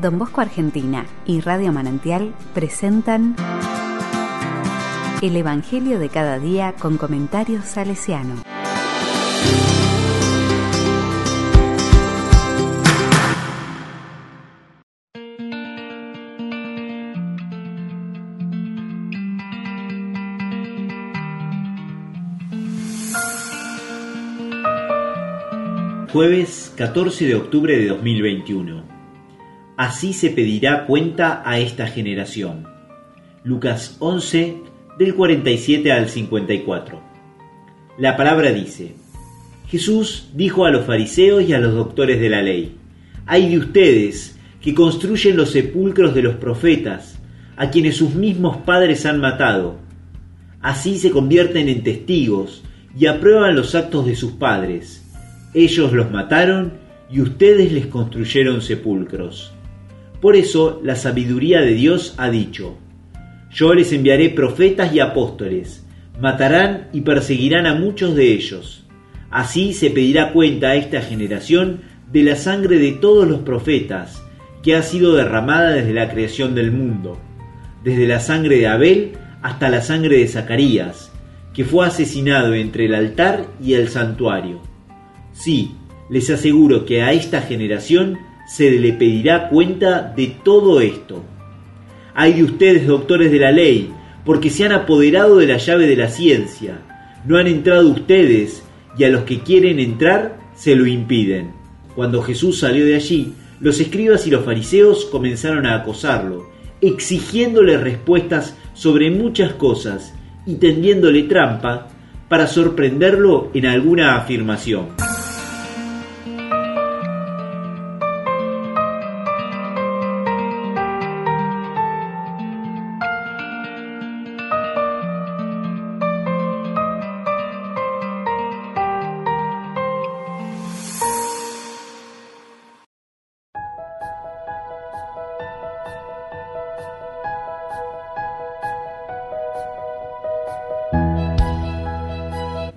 Don Bosco Argentina y Radio Manantial presentan El Evangelio de cada día con comentarios salesiano. Jueves 14 de octubre de 2021. Así se pedirá cuenta a esta generación. Lucas 11 del 47 al 54. La palabra dice, Jesús dijo a los fariseos y a los doctores de la ley, hay de ustedes que construyen los sepulcros de los profetas, a quienes sus mismos padres han matado. Así se convierten en testigos y aprueban los actos de sus padres ellos los mataron y ustedes les construyeron sepulcros. Por eso la sabiduría de Dios ha dicho, yo les enviaré profetas y apóstoles, matarán y perseguirán a muchos de ellos. Así se pedirá cuenta a esta generación de la sangre de todos los profetas, que ha sido derramada desde la creación del mundo, desde la sangre de Abel hasta la sangre de Zacarías, que fue asesinado entre el altar y el santuario. Sí, les aseguro que a esta generación se le pedirá cuenta de todo esto. Hay de ustedes, doctores de la ley, porque se han apoderado de la llave de la ciencia. No han entrado ustedes, y a los que quieren entrar se lo impiden. Cuando Jesús salió de allí, los escribas y los fariseos comenzaron a acosarlo, exigiéndole respuestas sobre muchas cosas y tendiéndole trampa para sorprenderlo en alguna afirmación.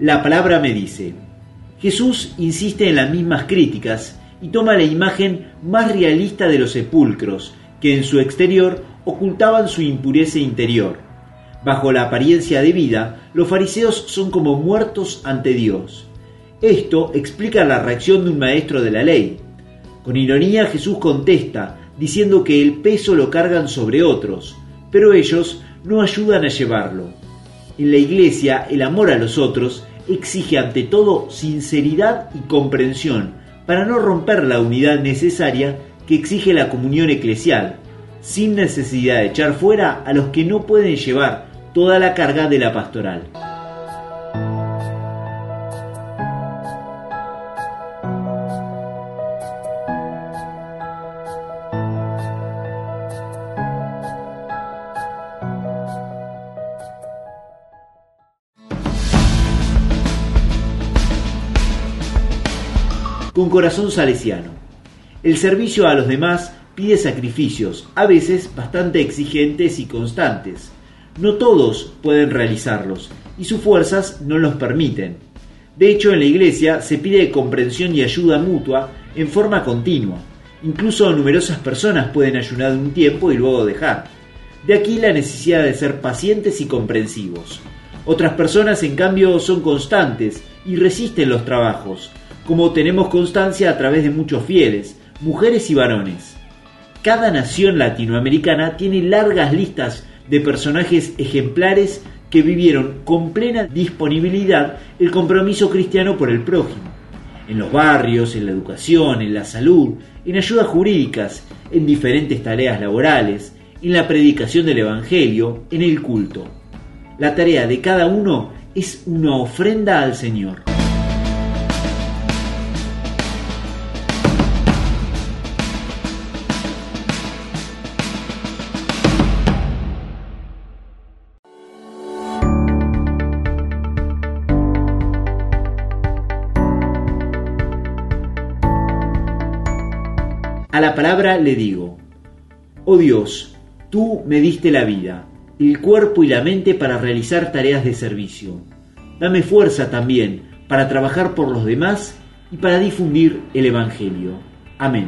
La palabra me dice. Jesús insiste en las mismas críticas y toma la imagen más realista de los sepulcros, que en su exterior ocultaban su impureza interior. Bajo la apariencia de vida, los fariseos son como muertos ante Dios. Esto explica la reacción de un maestro de la ley. Con ironía Jesús contesta, diciendo que el peso lo cargan sobre otros, pero ellos no ayudan a llevarlo. En la iglesia, el amor a los otros exige ante todo sinceridad y comprensión para no romper la unidad necesaria que exige la comunión eclesial, sin necesidad de echar fuera a los que no pueden llevar toda la carga de la pastoral. Con corazón salesiano. El servicio a los demás pide sacrificios, a veces bastante exigentes y constantes. No todos pueden realizarlos y sus fuerzas no los permiten. De hecho, en la iglesia se pide comprensión y ayuda mutua en forma continua. Incluso numerosas personas pueden ayunar un tiempo y luego dejar. De aquí la necesidad de ser pacientes y comprensivos. Otras personas, en cambio, son constantes y resisten los trabajos, como tenemos constancia a través de muchos fieles, mujeres y varones. Cada nación latinoamericana tiene largas listas de personajes ejemplares que vivieron con plena disponibilidad el compromiso cristiano por el prójimo, en los barrios, en la educación, en la salud, en ayudas jurídicas, en diferentes tareas laborales, en la predicación del Evangelio, en el culto. La tarea de cada uno es una ofrenda al Señor. A la palabra le digo, oh Dios, tú me diste la vida, el cuerpo y la mente para realizar tareas de servicio. Dame fuerza también para trabajar por los demás y para difundir el Evangelio. Amén.